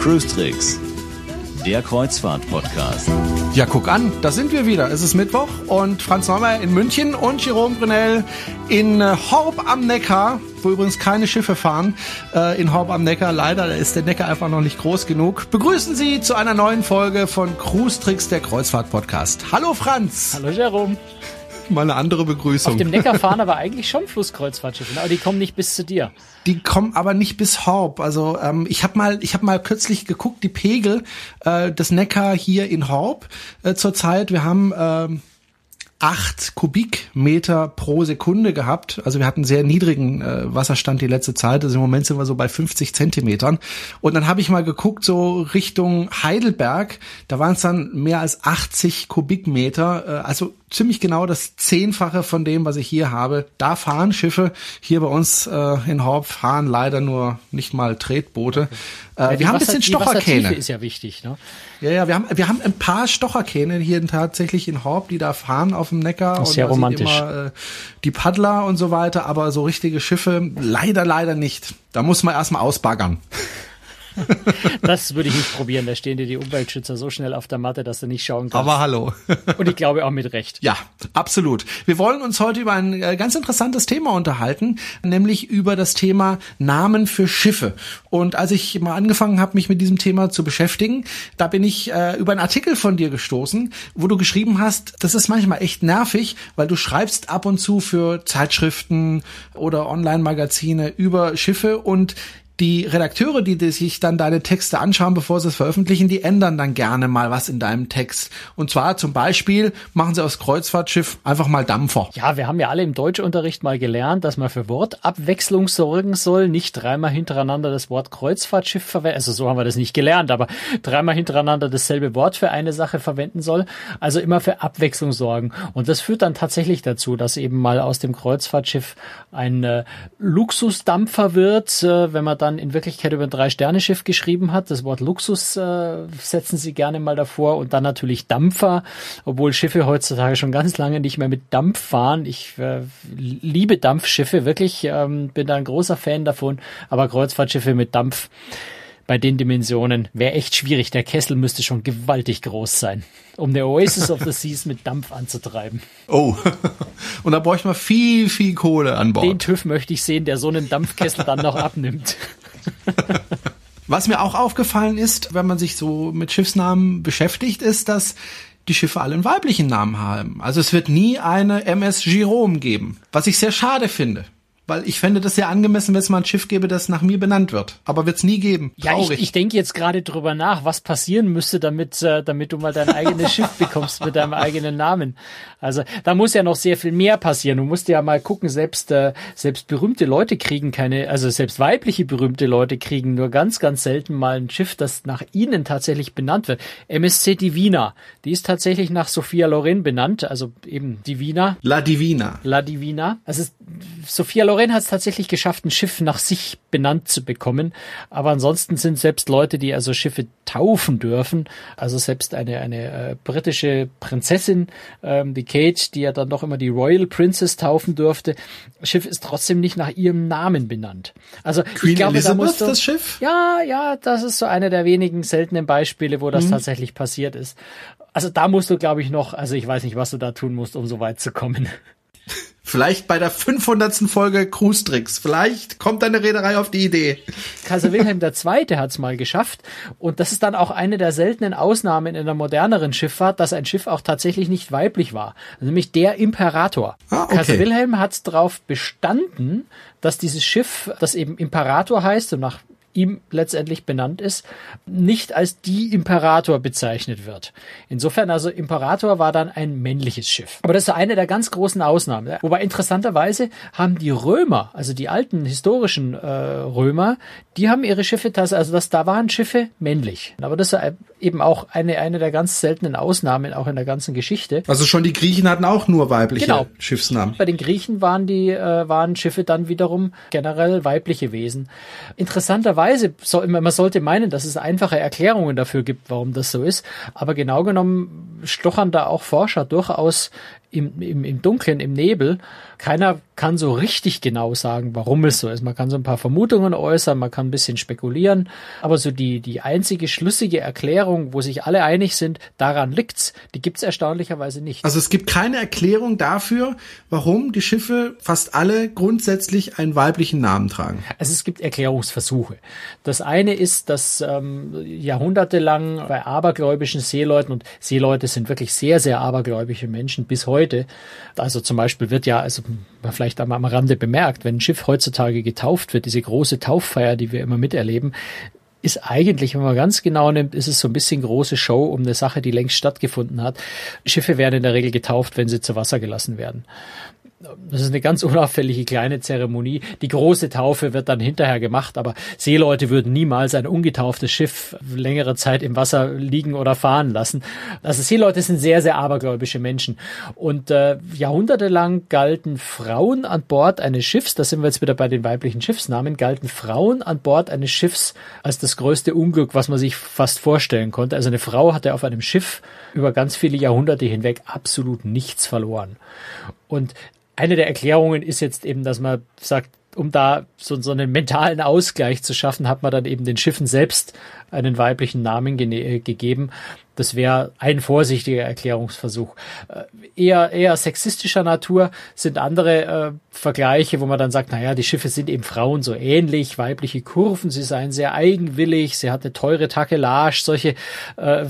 Cruise Tricks, der Kreuzfahrt-Podcast. Ja, guck an, da sind wir wieder. Es ist Mittwoch und Franz Neumer in München und Jerome Brunel in Horb am Neckar, wo übrigens keine Schiffe fahren, äh, in Horb am Neckar. Leider ist der Neckar einfach noch nicht groß genug. Begrüßen Sie zu einer neuen Folge von Cruise Tricks, der Kreuzfahrt-Podcast. Hallo Franz. Hallo Jerome. Mal eine andere Begrüßung. Auf dem Neckar fahren aber eigentlich schon Flusskreuzfahrtschiffe, aber die kommen nicht bis zu dir. Die kommen aber nicht bis Horb. Also ähm, ich habe mal, ich habe mal kürzlich geguckt, die Pegel äh, des Neckar hier in Horb äh, zurzeit. Wir haben ähm, acht Kubikmeter pro Sekunde gehabt. Also wir hatten sehr niedrigen äh, Wasserstand die letzte Zeit. Also im Moment sind wir so bei 50 Zentimetern. Und dann habe ich mal geguckt, so Richtung Heidelberg, da waren es dann mehr als 80 Kubikmeter. Äh, also ziemlich genau das Zehnfache von dem, was ich hier habe. Da fahren Schiffe. Hier bei uns äh, in Horb fahren leider nur nicht mal Tretboote. Äh, ja, wir haben ein bisschen Stocherkähne. ist ja wichtig, ne? Ja, ja, wir haben, wir haben ein paar Stocherkähne hier tatsächlich in Horb, die da fahren auf dem Neckar. Das ist sehr romantisch. Immer, äh, die Paddler und so weiter, aber so richtige Schiffe leider, leider nicht. Da muss man erstmal ausbaggern. das würde ich nicht probieren. Da stehen dir die Umweltschützer so schnell auf der Matte, dass du nicht schauen kannst. Aber hallo. Und ich glaube auch mit Recht. Ja, absolut. Wir wollen uns heute über ein äh, ganz interessantes Thema unterhalten, nämlich über das Thema Namen für Schiffe. Und als ich mal angefangen habe, mich mit diesem Thema zu beschäftigen, da bin ich äh, über einen Artikel von dir gestoßen, wo du geschrieben hast, das ist manchmal echt nervig, weil du schreibst ab und zu für Zeitschriften oder Online-Magazine über Schiffe und die Redakteure, die, die sich dann deine Texte anschauen, bevor sie es veröffentlichen, die ändern dann gerne mal was in deinem Text. Und zwar zum Beispiel machen sie aus Kreuzfahrtschiff einfach mal Dampfer. Ja, wir haben ja alle im Deutschunterricht mal gelernt, dass man für Wortabwechslung sorgen soll, nicht dreimal hintereinander das Wort Kreuzfahrtschiff verwenden. Also so haben wir das nicht gelernt, aber dreimal hintereinander dasselbe Wort für eine Sache verwenden soll. Also immer für Abwechslung sorgen. Und das führt dann tatsächlich dazu, dass eben mal aus dem Kreuzfahrtschiff ein äh, Luxusdampfer wird, äh, wenn man dann in Wirklichkeit über ein Drei-Sterne-Schiff geschrieben hat. Das Wort Luxus äh, setzen sie gerne mal davor und dann natürlich Dampfer, obwohl Schiffe heutzutage schon ganz lange nicht mehr mit Dampf fahren. Ich äh, liebe Dampfschiffe, wirklich, ähm, bin da ein großer Fan davon, aber Kreuzfahrtschiffe mit Dampf bei den Dimensionen wäre echt schwierig. Der Kessel müsste schon gewaltig groß sein, um der Oasis of the Seas mit Dampf anzutreiben. Oh, und da bräuchte man viel, viel Kohle an Bord. Den TÜV möchte ich sehen, der so einen Dampfkessel dann noch abnimmt. Was mir auch aufgefallen ist, wenn man sich so mit Schiffsnamen beschäftigt, ist, dass die Schiffe alle einen weiblichen Namen haben. Also es wird nie eine MS Jerome geben, was ich sehr schade finde. Weil ich fände das sehr angemessen, wenn es mal ein Schiff gäbe, das nach mir benannt wird. Aber wird es nie geben. Traurig. Ja, ich, ich denke jetzt gerade drüber nach, was passieren müsste, damit, äh, damit du mal dein eigenes Schiff bekommst mit deinem eigenen Namen. Also da muss ja noch sehr viel mehr passieren. Du musst ja mal gucken, selbst, äh, selbst berühmte Leute kriegen keine, also selbst weibliche berühmte Leute kriegen nur ganz, ganz selten mal ein Schiff, das nach ihnen tatsächlich benannt wird. MSC Divina, die ist tatsächlich nach Sophia Loren benannt, also eben Divina. La Divina. La Divina. Also Sophia Loren Loren hat es tatsächlich geschafft, ein Schiff nach sich benannt zu bekommen. Aber ansonsten sind selbst Leute, die also Schiffe taufen dürfen, also selbst eine, eine äh, britische Prinzessin, ähm, die Kate, die ja dann doch immer die Royal Princess taufen durfte, Schiff ist trotzdem nicht nach ihrem Namen benannt. Also Queen ich glaube, Elizabeth, da musst du, das Schiff? Ja, ja, das ist so eine der wenigen seltenen Beispiele, wo das mhm. tatsächlich passiert ist. Also da musst du, glaube ich, noch, also ich weiß nicht, was du da tun musst, um so weit zu kommen. Vielleicht bei der 500. Folge Cruise Tricks. Vielleicht kommt deine Reederei auf die Idee. Kaiser Wilhelm II. hat es mal geschafft. Und das ist dann auch eine der seltenen Ausnahmen in der moderneren Schifffahrt, dass ein Schiff auch tatsächlich nicht weiblich war. Nämlich der Imperator. Ah, okay. Kaiser Wilhelm hat darauf bestanden, dass dieses Schiff, das eben Imperator heißt und nach ihm letztendlich benannt ist, nicht als die Imperator bezeichnet wird. Insofern also Imperator war dann ein männliches Schiff. Aber das ist eine der ganz großen Ausnahmen. Wobei interessanterweise haben die Römer, also die alten historischen äh, Römer, die haben ihre Schiffe, also das, da waren Schiffe männlich. Aber das ist eben auch eine, eine der ganz seltenen Ausnahmen auch in der ganzen Geschichte. Also schon die Griechen hatten auch nur weibliche genau. Schiffsnamen. Bei den Griechen waren die, äh, waren Schiffe dann wiederum generell weibliche Wesen. Interessanterweise Weise, so, man sollte meinen, dass es einfache Erklärungen dafür gibt, warum das so ist. Aber genau genommen stochern da auch Forscher durchaus im, im, im Dunkeln, im Nebel. Keiner kann so richtig genau sagen, warum es so ist. Man kann so ein paar Vermutungen äußern, man kann ein bisschen spekulieren, aber so die, die einzige schlüssige Erklärung, wo sich alle einig sind, daran liegt's, die gibt's erstaunlicherweise nicht. Also es gibt keine Erklärung dafür, warum die Schiffe fast alle grundsätzlich einen weiblichen Namen tragen. Also es gibt Erklärungsversuche. Das eine ist, dass ähm, jahrhundertelang bei abergläubischen Seeleuten und Seeleute sind wirklich sehr, sehr abergläubische Menschen bis heute. Also zum Beispiel wird ja, also vielleicht einmal am Rande bemerkt, wenn ein Schiff heutzutage getauft wird, diese große Tauffeier, die wir immer miterleben, ist eigentlich, wenn man ganz genau nimmt, ist es so ein bisschen große Show um eine Sache, die längst stattgefunden hat. Schiffe werden in der Regel getauft, wenn sie zu Wasser gelassen werden. Das ist eine ganz unauffällige kleine Zeremonie. Die große Taufe wird dann hinterher gemacht, aber Seeleute würden niemals ein ungetauftes Schiff längere Zeit im Wasser liegen oder fahren lassen. Also Seeleute sind sehr, sehr abergläubische Menschen. Und äh, jahrhundertelang galten Frauen an Bord eines Schiffs, da sind wir jetzt wieder bei den weiblichen Schiffsnamen, galten Frauen an Bord eines Schiffs als das größte Unglück, was man sich fast vorstellen konnte. Also eine Frau hatte auf einem Schiff über ganz viele Jahrhunderte hinweg absolut nichts verloren. Und eine der Erklärungen ist jetzt eben, dass man sagt, um da so, so einen mentalen Ausgleich zu schaffen, hat man dann eben den Schiffen selbst einen weiblichen Namen ge gegeben. Das wäre ein vorsichtiger Erklärungsversuch. Äh, eher, eher sexistischer Natur sind andere äh, Vergleiche, wo man dann sagt, naja, die Schiffe sind eben Frauen so ähnlich, weibliche Kurven, sie seien sehr eigenwillig, sie hat eine teure Takelage, solche äh,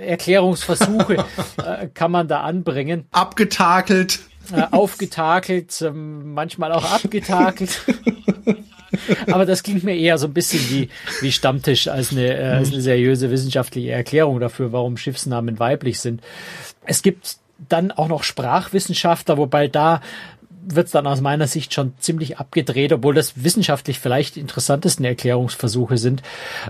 Erklärungsversuche äh, kann man da anbringen. Abgetakelt äh, aufgetakelt, ähm, manchmal auch abgetakelt. Aber das klingt mir eher so ein bisschen wie, wie Stammtisch als eine, äh, als eine seriöse wissenschaftliche Erklärung dafür, warum Schiffsnamen weiblich sind. Es gibt dann auch noch Sprachwissenschaftler, wobei da wird es dann aus meiner Sicht schon ziemlich abgedreht, obwohl das wissenschaftlich vielleicht interessantesten Erklärungsversuche sind,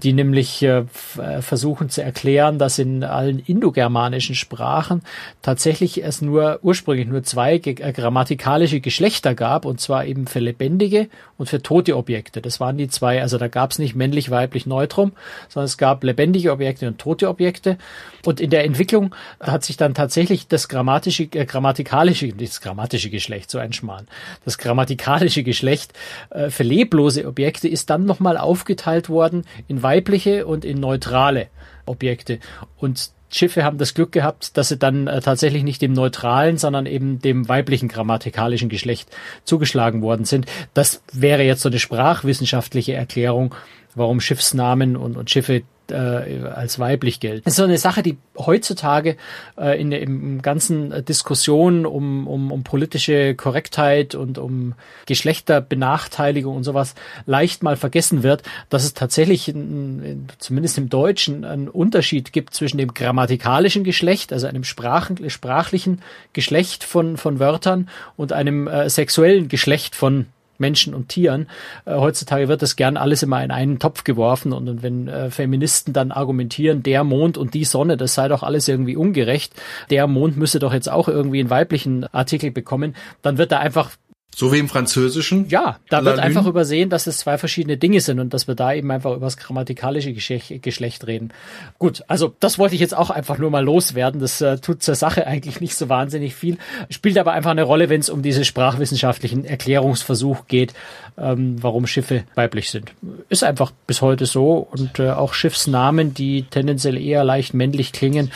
die nämlich äh, äh, versuchen zu erklären, dass in allen indogermanischen Sprachen tatsächlich es nur ursprünglich nur zwei äh, grammatikalische Geschlechter gab, und zwar eben für lebendige und für tote Objekte. Das waren die zwei, also da gab es nicht männlich, weiblich, neutrum, sondern es gab lebendige Objekte und tote Objekte. Und in der Entwicklung hat sich dann tatsächlich das grammatische, äh, grammatikalische, das grammatische Geschlecht, so ein Schmarrn, das grammatikalische Geschlecht äh, für leblose Objekte ist dann nochmal aufgeteilt worden in weibliche und in neutrale Objekte. Und Schiffe haben das Glück gehabt, dass sie dann äh, tatsächlich nicht dem neutralen, sondern eben dem weiblichen grammatikalischen Geschlecht zugeschlagen worden sind. Das wäre jetzt so eine sprachwissenschaftliche Erklärung, warum Schiffsnamen und, und Schiffe äh, als weiblich gelten. Das ist so eine Sache, die heutzutage äh, in der ganzen Diskussion um, um, um politische Korrektheit und um Geschlechterbenachteiligung und sowas leicht mal vergessen wird, dass es tatsächlich in, zumindest im Deutschen einen Unterschied gibt zwischen dem grammatikalischen Geschlecht, also einem Sprachen, sprachlichen Geschlecht von, von Wörtern und einem äh, sexuellen Geschlecht von Menschen und Tieren. Äh, heutzutage wird das gern alles immer in einen Topf geworfen und, und wenn äh, Feministen dann argumentieren, der Mond und die Sonne, das sei doch alles irgendwie ungerecht, der Mond müsse doch jetzt auch irgendwie einen weiblichen Artikel bekommen, dann wird da einfach so wie im Französischen? Ja, da wird einfach übersehen, dass es zwei verschiedene Dinge sind und dass wir da eben einfach über das grammatikalische Geschlecht reden. Gut, also das wollte ich jetzt auch einfach nur mal loswerden. Das äh, tut zur Sache eigentlich nicht so wahnsinnig viel, spielt aber einfach eine Rolle, wenn es um diese sprachwissenschaftlichen Erklärungsversuch geht, ähm, warum Schiffe weiblich sind. Ist einfach bis heute so und äh, auch Schiffsnamen, die tendenziell eher leicht männlich klingen,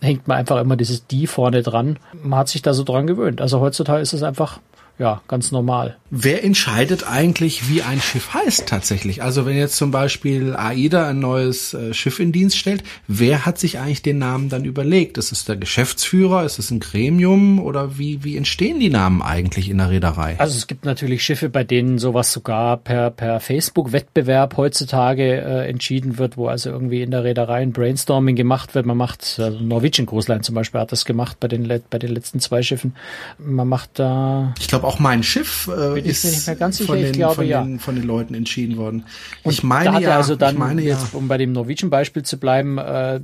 hängt man einfach immer dieses die vorne dran. Man hat sich da so dran gewöhnt. Also heutzutage ist es einfach ja, ganz normal. Wer entscheidet eigentlich, wie ein Schiff heißt tatsächlich? Also wenn jetzt zum Beispiel AIDA ein neues äh, Schiff in Dienst stellt, wer hat sich eigentlich den Namen dann überlegt? Ist es der Geschäftsführer? Ist es ein Gremium? Oder wie, wie entstehen die Namen eigentlich in der Reederei? Also es gibt natürlich Schiffe, bei denen sowas sogar per, per Facebook-Wettbewerb heutzutage äh, entschieden wird, wo also irgendwie in der Reederei ein Brainstorming gemacht wird. Man macht, also Norwegian Line zum Beispiel hat das gemacht bei den, bei den letzten zwei Schiffen. Man macht da... Ich glaube glaube auch mein Schiff äh, ist sicher, von, den, glaube, von, ja. den, von den Leuten entschieden worden. Und ich meine ja, also dann, meine, jetzt, ja. um bei dem Norwegian-Beispiel zu bleiben, äh,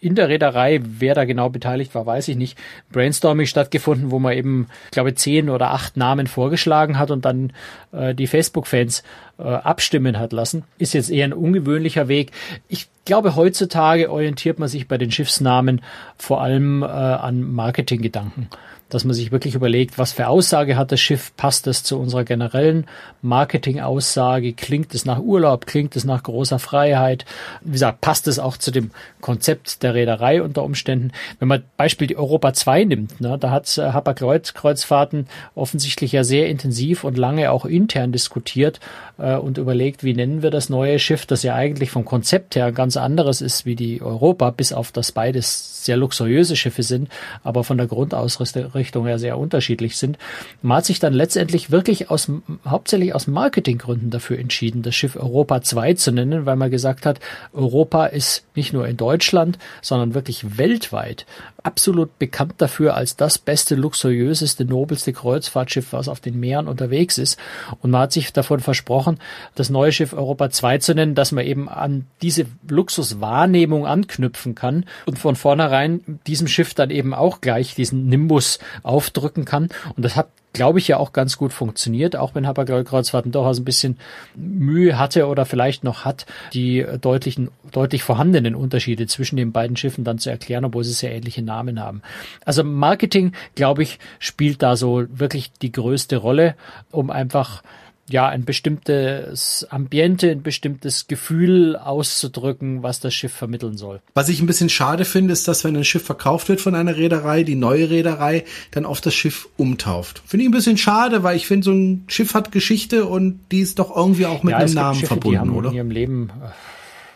in der Reederei, wer da genau beteiligt war, weiß ich nicht, Brainstorming stattgefunden, wo man eben, glaube zehn oder acht Namen vorgeschlagen hat und dann äh, die Facebook-Fans äh, abstimmen hat lassen. Ist jetzt eher ein ungewöhnlicher Weg. Ich glaube, heutzutage orientiert man sich bei den Schiffsnamen vor allem äh, an Marketinggedanken dass man sich wirklich überlegt, was für Aussage hat das Schiff, passt das zu unserer generellen Marketingaussage, klingt es nach Urlaub, klingt es nach großer Freiheit, wie gesagt, passt es auch zu dem Konzept der Reederei unter Umständen. Wenn man Beispiel die Europa 2 nimmt, ne, da hat äh, Hapag Kreuz, Kreuzfahrten offensichtlich ja sehr intensiv und lange auch intern diskutiert äh, und überlegt, wie nennen wir das neue Schiff, das ja eigentlich vom Konzept her ganz anderes ist wie die Europa, bis auf das beides sehr luxuriöse Schiffe sind, aber von der Grundausrüstung Richtung ja sehr unterschiedlich sind. Man hat sich dann letztendlich wirklich aus, hauptsächlich aus Marketinggründen dafür entschieden, das Schiff Europa 2 zu nennen, weil man gesagt hat, Europa ist nicht nur in Deutschland, sondern wirklich weltweit absolut bekannt dafür als das beste, luxuriöseste, nobelste Kreuzfahrtschiff, was auf den Meeren unterwegs ist. Und man hat sich davon versprochen, das neue Schiff Europa 2 zu nennen, dass man eben an diese Luxuswahrnehmung anknüpfen kann und von vornherein diesem Schiff dann eben auch gleich diesen Nimbus aufdrücken kann. Und das hat glaube ich, ja auch ganz gut funktioniert, auch wenn Hapag-Kreuzfahrten durchaus ein bisschen Mühe hatte oder vielleicht noch hat, die deutlichen, deutlich vorhandenen Unterschiede zwischen den beiden Schiffen dann zu erklären, obwohl sie sehr ähnliche Namen haben. Also Marketing, glaube ich, spielt da so wirklich die größte Rolle, um einfach ja, ein bestimmtes Ambiente, ein bestimmtes Gefühl auszudrücken, was das Schiff vermitteln soll. Was ich ein bisschen schade finde, ist, dass wenn ein Schiff verkauft wird von einer Reederei, die neue Reederei dann auf das Schiff umtauft. Finde ich ein bisschen schade, weil ich finde, so ein Schiff hat Geschichte und die ist doch irgendwie auch mit ja, einem Namen Schiffe, verbunden, oder? In ihrem Leben äh,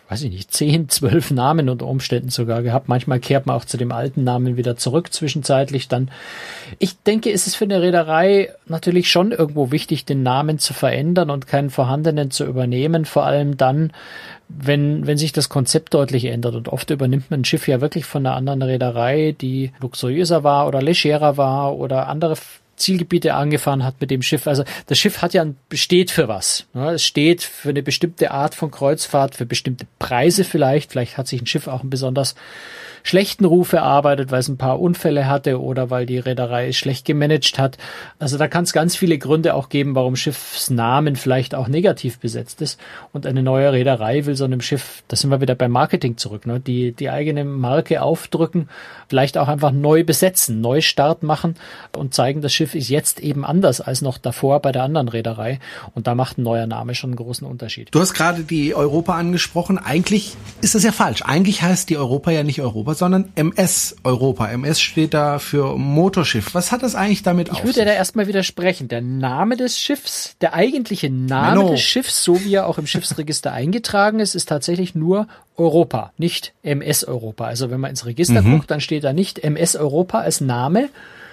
weiß ich nicht, zehn, zwölf Namen unter Umständen sogar gehabt. Manchmal kehrt man auch zu dem alten Namen wieder zurück zwischenzeitlich dann. Ich denke, es ist für eine Reederei natürlich schon irgendwo wichtig, den Namen zu verändern und keinen vorhandenen zu übernehmen, vor allem dann, wenn, wenn sich das Konzept deutlich ändert. Und oft übernimmt man ein Schiff ja wirklich von einer anderen Reederei, die luxuriöser war oder legerer war oder andere Zielgebiete angefahren hat mit dem Schiff. Also das Schiff hat ja ein, steht für was. Ne? Es steht für eine bestimmte Art von Kreuzfahrt, für bestimmte Preise vielleicht. Vielleicht hat sich ein Schiff auch ein besonders schlechten Ruf erarbeitet, weil es ein paar Unfälle hatte oder weil die Reederei es schlecht gemanagt hat. Also da kann es ganz viele Gründe auch geben, warum Schiffsnamen vielleicht auch negativ besetzt ist. Und eine neue Reederei will so einem Schiff, da sind wir wieder beim Marketing zurück, ne? die, die eigene Marke aufdrücken, vielleicht auch einfach neu besetzen, Neustart machen und zeigen, das Schiff ist jetzt eben anders als noch davor bei der anderen Reederei. Und da macht ein neuer Name schon einen großen Unterschied. Du hast gerade die Europa angesprochen. Eigentlich ist das ja falsch. Eigentlich heißt die Europa ja nicht Europa, sondern MS Europa. MS steht da für Motorschiff. Was hat das eigentlich damit Ich auf würde sich? da erstmal widersprechen. Der Name des Schiffs, der eigentliche Name Menno. des Schiffs, so wie er auch im Schiffsregister eingetragen ist, ist tatsächlich nur Europa, nicht MS Europa. Also wenn man ins Register guckt, dann steht da nicht MS Europa als Name,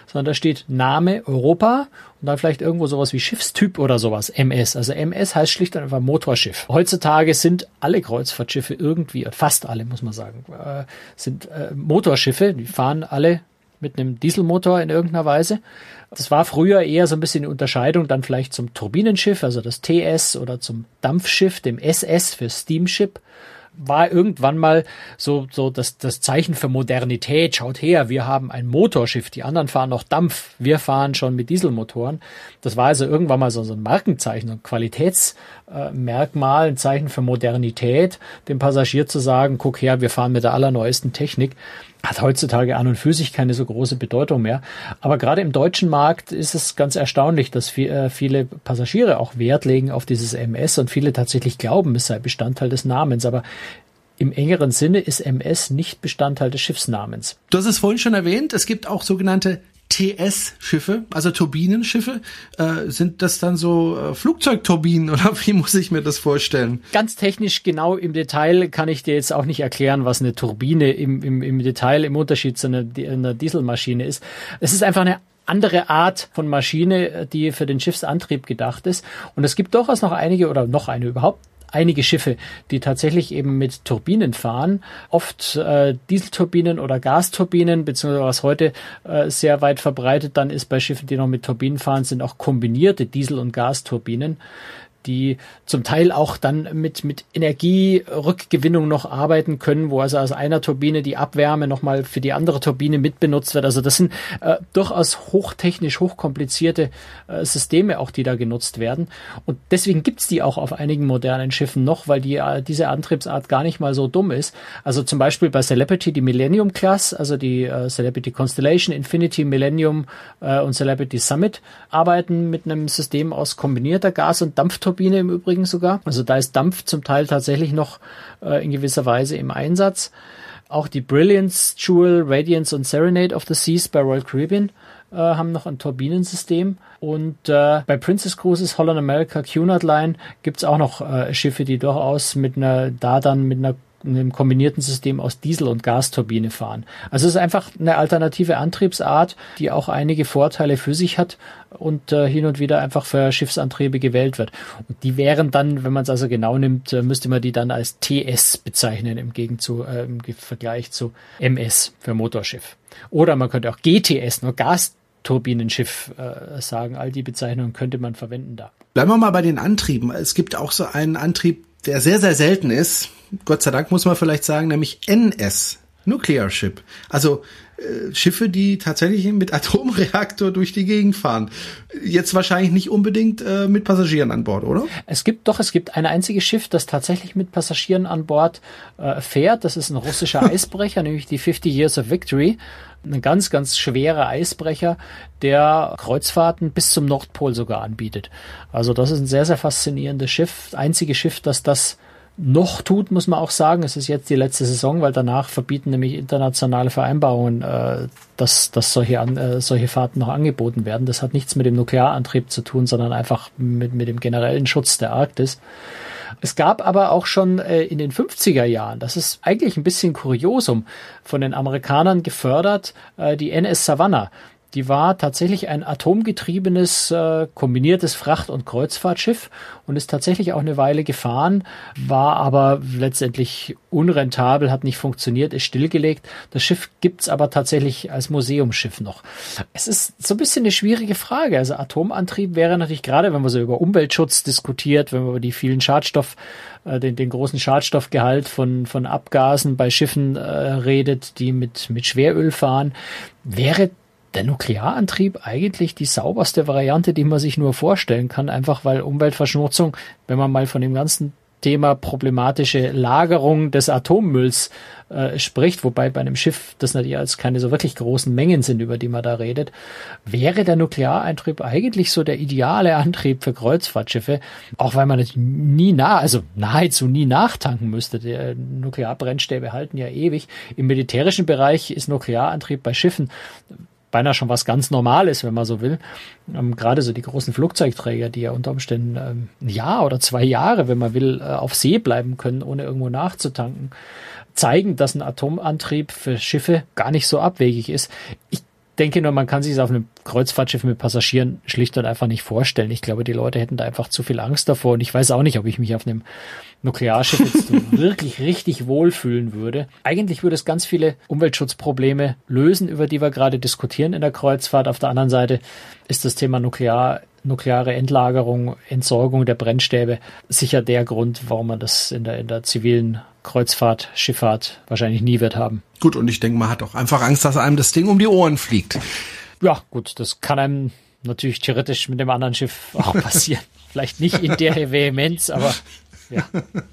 sondern da steht Name Europa und dann vielleicht irgendwo sowas wie Schiffstyp oder sowas, MS. Also MS heißt schlicht und einfach Motorschiff. Heutzutage sind alle Kreuzfahrtschiffe irgendwie, fast alle muss man sagen, äh, sind äh, Motorschiffe, die fahren alle mit einem Dieselmotor in irgendeiner Weise. Das war früher eher so ein bisschen die Unterscheidung dann vielleicht zum Turbinenschiff, also das TS oder zum Dampfschiff, dem SS für Steamship war irgendwann mal so, so das, das Zeichen für Modernität. Schaut her, wir haben ein Motorschiff, die anderen fahren noch Dampf, wir fahren schon mit Dieselmotoren. Das war also irgendwann mal so, so ein Markenzeichen, ein Qualitätsmerkmal, ein Zeichen für Modernität, dem Passagier zu sagen, guck her, wir fahren mit der allerneuesten Technik hat heutzutage an und für sich keine so große Bedeutung mehr. Aber gerade im deutschen Markt ist es ganz erstaunlich, dass äh, viele Passagiere auch Wert legen auf dieses MS und viele tatsächlich glauben, es sei Bestandteil des Namens. Aber im engeren Sinne ist MS nicht Bestandteil des Schiffsnamens. Du hast es vorhin schon erwähnt, es gibt auch sogenannte TS-Schiffe, also Turbinenschiffe. Äh, sind das dann so äh, Flugzeugturbinen oder wie muss ich mir das vorstellen? Ganz technisch genau im Detail kann ich dir jetzt auch nicht erklären, was eine Turbine im, im, im Detail im Unterschied zu einer, einer Dieselmaschine ist. Es ist einfach eine andere Art von Maschine, die für den Schiffsantrieb gedacht ist. Und es gibt durchaus noch einige oder noch eine überhaupt einige Schiffe, die tatsächlich eben mit Turbinen fahren, oft äh, Dieselturbinen oder Gasturbinen, beziehungsweise was heute äh, sehr weit verbreitet dann ist bei Schiffen, die noch mit Turbinen fahren, sind auch kombinierte Diesel- und Gasturbinen. Die zum Teil auch dann mit, mit Energierückgewinnung noch arbeiten können, wo also aus einer Turbine die Abwärme nochmal für die andere Turbine mitbenutzt wird. Also das sind äh, durchaus hochtechnisch, hochkomplizierte äh, Systeme auch, die da genutzt werden. Und deswegen gibt's die auch auf einigen modernen Schiffen noch, weil die, äh, diese Antriebsart gar nicht mal so dumm ist. Also zum Beispiel bei Celebrity die Millennium Class, also die äh, Celebrity Constellation, Infinity, Millennium äh, und Celebrity Summit arbeiten mit einem System aus kombinierter Gas- und Dampfturbine im Übrigen sogar. Also da ist Dampf zum Teil tatsächlich noch äh, in gewisser Weise im Einsatz. Auch die Brilliance, Jewel, Radiance und Serenade of the Seas bei Royal Caribbean äh, haben noch ein Turbinensystem. Und äh, bei Princess Cruises, Holland America, Cunard Line gibt's auch noch äh, Schiffe, die durchaus mit einer, da dann mit einer einem kombinierten System aus Diesel- und Gasturbine fahren. Also es ist einfach eine alternative Antriebsart, die auch einige Vorteile für sich hat und äh, hin und wieder einfach für Schiffsantriebe gewählt wird. Und die wären dann, wenn man es also genau nimmt, äh, müsste man die dann als TS bezeichnen im Gegenzug, äh, im Vergleich zu MS für Motorschiff. Oder man könnte auch GTS, nur Gas Turbinenschiff äh, sagen. All die Bezeichnungen könnte man verwenden da. Bleiben wir mal bei den Antrieben. Es gibt auch so einen Antrieb, der sehr, sehr selten ist. Gott sei Dank muss man vielleicht sagen, nämlich NS. Nuclear Ship. Also äh, Schiffe, die tatsächlich mit Atomreaktor durch die Gegend fahren. Jetzt wahrscheinlich nicht unbedingt äh, mit Passagieren an Bord, oder? Es gibt doch, es gibt ein einziges Schiff, das tatsächlich mit Passagieren an Bord äh, fährt. Das ist ein russischer Eisbrecher, nämlich die 50 Years of Victory ein ganz, ganz schwerer Eisbrecher, der Kreuzfahrten bis zum Nordpol sogar anbietet. Also das ist ein sehr, sehr faszinierendes Schiff. Einzige Schiff, das das noch tut, muss man auch sagen. Es ist jetzt die letzte Saison, weil danach verbieten nämlich internationale Vereinbarungen, äh, dass, dass solche, an, äh, solche Fahrten noch angeboten werden. Das hat nichts mit dem Nuklearantrieb zu tun, sondern einfach mit, mit dem generellen Schutz der Arktis. Es gab aber auch schon äh, in den 50er Jahren, das ist eigentlich ein bisschen kuriosum, von den Amerikanern gefördert, äh, die NS Savannah. Die war tatsächlich ein atomgetriebenes äh, kombiniertes Fracht- und Kreuzfahrtschiff und ist tatsächlich auch eine Weile gefahren, war aber letztendlich unrentabel, hat nicht funktioniert, ist stillgelegt. Das Schiff gibt's aber tatsächlich als Museumsschiff noch. Es ist so ein bisschen eine schwierige Frage. Also Atomantrieb wäre natürlich gerade, wenn man so über Umweltschutz diskutiert, wenn man über die vielen Schadstoff äh, den, den großen Schadstoffgehalt von, von Abgasen bei Schiffen äh, redet, die mit, mit Schweröl fahren, wäre der Nuklearantrieb eigentlich die sauberste Variante, die man sich nur vorstellen kann, einfach weil Umweltverschmutzung, wenn man mal von dem ganzen Thema problematische Lagerung des Atommülls äh, spricht, wobei bei einem Schiff das natürlich als keine so wirklich großen Mengen sind, über die man da redet, wäre der Nuklearantrieb eigentlich so der ideale Antrieb für Kreuzfahrtschiffe, auch weil man nie nah, also nahezu nie nachtanken müsste. Der Nuklearbrennstäbe halten ja ewig. Im militärischen Bereich ist Nuklearantrieb bei Schiffen beinahe schon was ganz Normales, wenn man so will. Ähm, gerade so die großen Flugzeugträger, die ja unter Umständen ähm, ein Jahr oder zwei Jahre, wenn man will, äh, auf See bleiben können, ohne irgendwo nachzutanken, zeigen, dass ein Atomantrieb für Schiffe gar nicht so abwegig ist. Ich denke nur, man kann sich es auf einem Kreuzfahrtschiff mit Passagieren schlicht und einfach nicht vorstellen. Ich glaube, die Leute hätten da einfach zu viel Angst davor und ich weiß auch nicht, ob ich mich auf einem Nuklearschiff jetzt wirklich richtig wohlfühlen würde. Eigentlich würde es ganz viele Umweltschutzprobleme lösen, über die wir gerade diskutieren in der Kreuzfahrt. Auf der anderen Seite ist das Thema Nuklear nukleare Endlagerung, Entsorgung der Brennstäbe sicher der Grund, warum man das in der, in der zivilen Kreuzfahrt, Schifffahrt wahrscheinlich nie wird haben. Gut, und ich denke, man hat auch einfach Angst, dass einem das Ding um die Ohren fliegt. Ja, gut, das kann einem natürlich theoretisch mit dem anderen Schiff auch passieren. Vielleicht nicht in der Vehemenz, aber ja.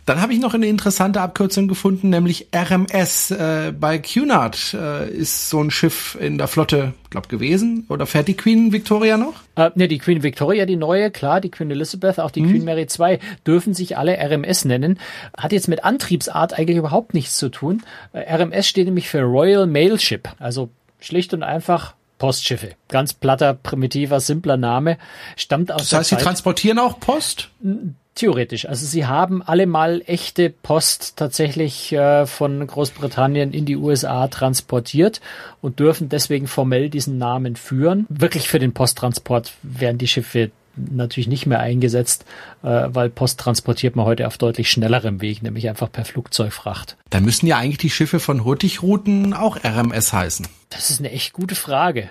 Dann habe ich noch eine interessante Abkürzung gefunden, nämlich RMS. Äh, bei Cunard äh, ist so ein Schiff in der Flotte, glaub gewesen. Oder fährt die Queen Victoria noch? Äh, ne, die Queen Victoria, die neue, klar, die Queen Elizabeth, auch die mhm. Queen Mary II, dürfen sich alle RMS nennen. Hat jetzt mit Antriebsart eigentlich überhaupt nichts zu tun. Äh, RMS steht nämlich für Royal Mail Ship, also schlicht und einfach Postschiffe. Ganz platter, primitiver, simpler Name. Stammt aus Das heißt, sie transportieren auch Post? Theoretisch. Also sie haben alle mal echte Post tatsächlich äh, von Großbritannien in die USA transportiert und dürfen deswegen formell diesen Namen führen. Wirklich für den Posttransport werden die Schiffe natürlich nicht mehr eingesetzt, äh, weil Post transportiert man heute auf deutlich schnellerem Weg, nämlich einfach per Flugzeugfracht. Dann müssen ja eigentlich die Schiffe von Hurtigruten auch RMS heißen. Das ist eine echt gute Frage.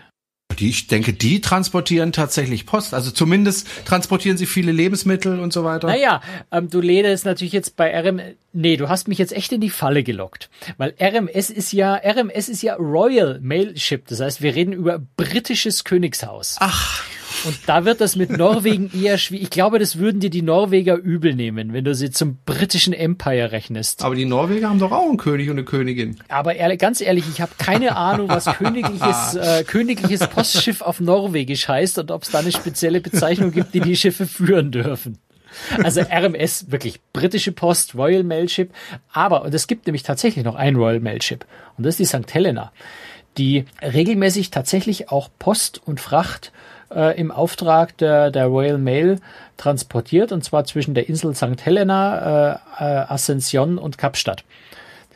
Die, ich denke, die transportieren tatsächlich Post. Also zumindest transportieren sie viele Lebensmittel und so weiter. Naja, ähm, du lädst natürlich jetzt bei RM. Nee, du hast mich jetzt echt in die Falle gelockt. Weil RMS ist ja, RMS ist ja Royal Mail Ship. Das heißt, wir reden über britisches Königshaus. Ach. Und da wird das mit Norwegen eher schwierig. Ich glaube, das würden dir die Norweger übel nehmen, wenn du sie zum britischen Empire rechnest. Aber die Norweger haben doch auch einen König und eine Königin. Aber ehrlich, ganz ehrlich, ich habe keine Ahnung, was königliches, äh, königliches Postschiff auf Norwegisch heißt und ob es da eine spezielle Bezeichnung gibt, die die Schiffe führen dürfen. Also RMS, wirklich britische Post, Royal Mail Ship. Aber, und es gibt nämlich tatsächlich noch ein Royal Mail Ship. Und das ist die St. Helena, die regelmäßig tatsächlich auch Post und Fracht äh, im Auftrag der, der Royal Mail transportiert, und zwar zwischen der Insel St. Helena, äh, äh, Ascension und Kapstadt.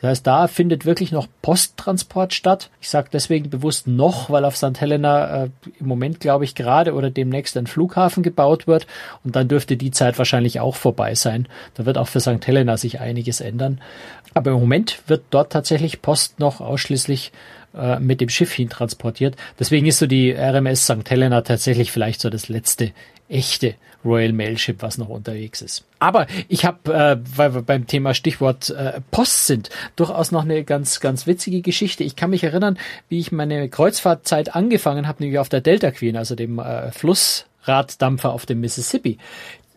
Das heißt, da findet wirklich noch Posttransport statt. Ich sage deswegen bewusst noch, weil auf St. Helena äh, im Moment, glaube ich, gerade oder demnächst ein Flughafen gebaut wird. Und dann dürfte die Zeit wahrscheinlich auch vorbei sein. Da wird auch für St. Helena sich einiges ändern. Aber im Moment wird dort tatsächlich Post noch ausschließlich äh, mit dem Schiff hin transportiert. Deswegen ist so die RMS St. Helena tatsächlich vielleicht so das letzte echte Royal Mail Ship, was noch unterwegs ist. Aber ich habe, äh, weil wir beim Thema Stichwort äh, Post sind, durchaus noch eine ganz, ganz witzige Geschichte. Ich kann mich erinnern, wie ich meine Kreuzfahrtzeit angefangen habe, nämlich auf der Delta Queen, also dem äh, Flussraddampfer auf dem Mississippi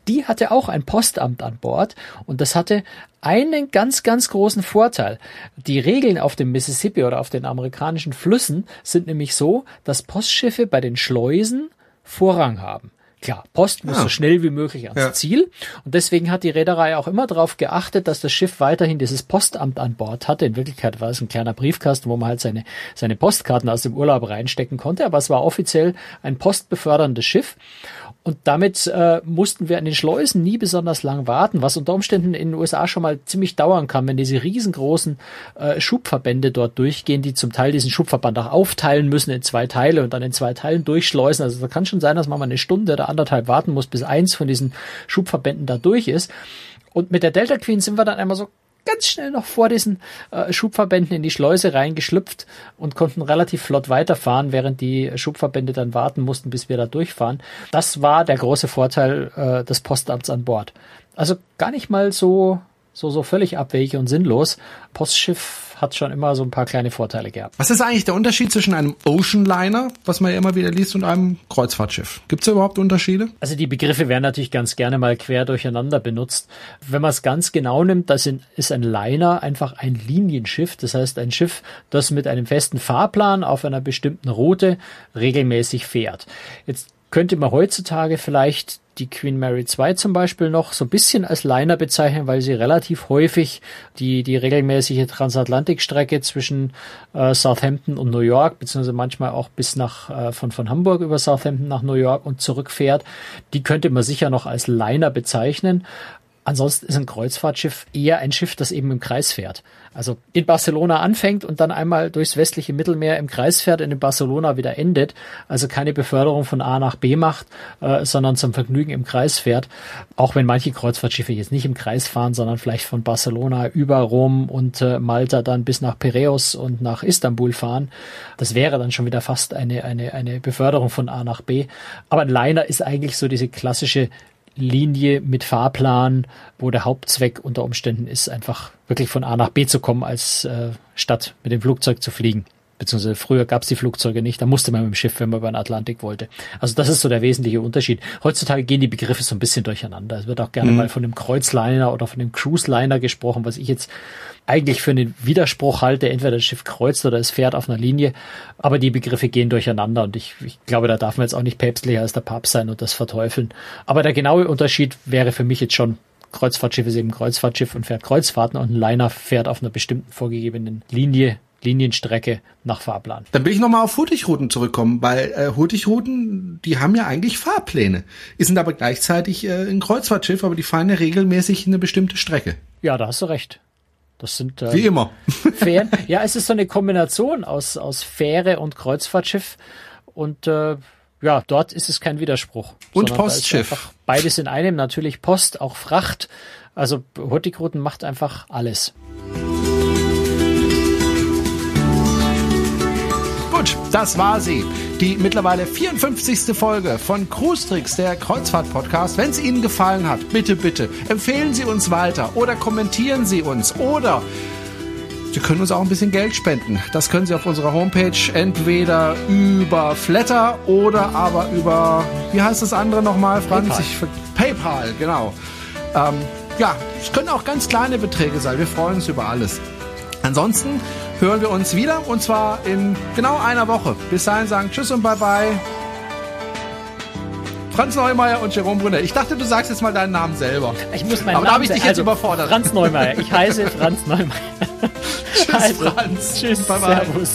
die hatte auch ein Postamt an Bord und das hatte einen ganz, ganz großen Vorteil. Die Regeln auf dem Mississippi oder auf den amerikanischen Flüssen sind nämlich so, dass Postschiffe bei den Schleusen Vorrang haben. Klar, Post muss ja. so schnell wie möglich ans ja. Ziel. Und deswegen hat die Reederei auch immer darauf geachtet, dass das Schiff weiterhin dieses Postamt an Bord hatte. In Wirklichkeit war es ein kleiner Briefkasten, wo man halt seine, seine Postkarten aus dem Urlaub reinstecken konnte. Aber es war offiziell ein postbeförderndes Schiff. Und damit äh, mussten wir an den Schleusen nie besonders lang warten, was unter Umständen in den USA schon mal ziemlich dauern kann, wenn diese riesengroßen äh, Schubverbände dort durchgehen, die zum Teil diesen Schubverband auch aufteilen müssen in zwei Teile und dann in zwei Teilen durchschleusen. Also da kann schon sein, dass man mal eine Stunde oder anderthalb warten muss, bis eins von diesen Schubverbänden da durch ist. Und mit der Delta Queen sind wir dann einmal so ganz schnell noch vor diesen äh, Schubverbänden in die Schleuse reingeschlüpft und konnten relativ flott weiterfahren, während die Schubverbände dann warten mussten, bis wir da durchfahren. Das war der große Vorteil äh, des Postamts an Bord. Also gar nicht mal so so so völlig abwegig und sinnlos. Postschiff hat schon immer so ein paar kleine Vorteile gehabt. Was ist eigentlich der Unterschied zwischen einem Ocean Liner, was man ja immer wieder liest, und einem Kreuzfahrtschiff? Gibt es da überhaupt Unterschiede? Also die Begriffe werden natürlich ganz gerne mal quer durcheinander benutzt. Wenn man es ganz genau nimmt, das ist ein Liner einfach ein Linienschiff. Das heißt ein Schiff, das mit einem festen Fahrplan auf einer bestimmten Route regelmäßig fährt. Jetzt könnte man heutzutage vielleicht die Queen Mary 2 zum Beispiel noch so ein bisschen als Liner bezeichnen, weil sie relativ häufig die, die regelmäßige Transatlantikstrecke zwischen äh, Southampton und New York, beziehungsweise manchmal auch bis nach, äh, von, von Hamburg über Southampton nach New York und zurückfährt, die könnte man sicher noch als Liner bezeichnen. Ansonsten ist ein Kreuzfahrtschiff eher ein Schiff, das eben im Kreis fährt. Also in Barcelona anfängt und dann einmal durchs westliche Mittelmeer im Kreis fährt und in Barcelona wieder endet. Also keine Beförderung von A nach B macht, äh, sondern zum Vergnügen im Kreis fährt. Auch wenn manche Kreuzfahrtschiffe jetzt nicht im Kreis fahren, sondern vielleicht von Barcelona über Rom und äh, Malta dann bis nach Piräus und nach Istanbul fahren. Das wäre dann schon wieder fast eine, eine, eine Beförderung von A nach B. Aber ein Liner ist eigentlich so diese klassische Linie mit Fahrplan, wo der Hauptzweck unter Umständen ist, einfach wirklich von A nach B zu kommen, als äh, statt mit dem Flugzeug zu fliegen. Beziehungsweise früher gab es die Flugzeuge nicht, da musste man mit dem Schiff, wenn man über den Atlantik wollte. Also das ist so der wesentliche Unterschied. Heutzutage gehen die Begriffe so ein bisschen durcheinander. Es wird auch gerne mhm. mal von dem Kreuzliner oder von dem Cruise-Liner gesprochen, was ich jetzt eigentlich für einen Widerspruch halte, entweder das Schiff kreuzt oder es fährt auf einer Linie, aber die Begriffe gehen durcheinander und ich, ich glaube, da darf man jetzt auch nicht päpstlicher als der Papst sein und das verteufeln. Aber der genaue Unterschied wäre für mich jetzt schon, Kreuzfahrtschiff ist eben Kreuzfahrtschiff und fährt Kreuzfahrten und ein Liner fährt auf einer bestimmten vorgegebenen Linie Linienstrecke nach Fahrplan. Dann will ich nochmal auf Hurtigruten zurückkommen, weil äh, Hurtigruten, die haben ja eigentlich Fahrpläne, sind aber gleichzeitig äh, ein Kreuzfahrtschiff, aber die fahren ja regelmäßig eine bestimmte Strecke. Ja, da hast du recht. Das sind äh, wie immer Fähren. Ja, es ist so eine Kombination aus aus Fähre und Kreuzfahrtschiff und äh, ja, dort ist es kein Widerspruch. Und Postschiff. Beides in einem, natürlich Post, auch Fracht. Also Hurtigruten macht einfach alles. Das war sie. die mittlerweile 54. Folge von Cruise Tricks, der Kreuzfahrt-Podcast. Wenn es Ihnen gefallen hat, bitte, bitte empfehlen Sie uns weiter oder kommentieren Sie uns oder Sie können uns auch ein bisschen Geld spenden. Das können Sie auf unserer Homepage entweder über Flatter oder aber über, wie heißt das andere nochmal, Franz? PayPal. Ich, PayPal, genau. Ähm, ja, es können auch ganz kleine Beträge sein. Wir freuen uns über alles. Ansonsten hören wir uns wieder und zwar in genau einer Woche. Bis dahin sagen Tschüss und Bye Bye. Franz Neumeier und Jerome Brunner. Ich dachte, du sagst jetzt mal deinen Namen selber. Ich muss meinen Aber da Namen habe ich dich jetzt überfordert. Franz Neumeier. Ich heiße Franz Neumeier. Tschüss, Also, Franz. Tschüss, Bye, bye. Servus.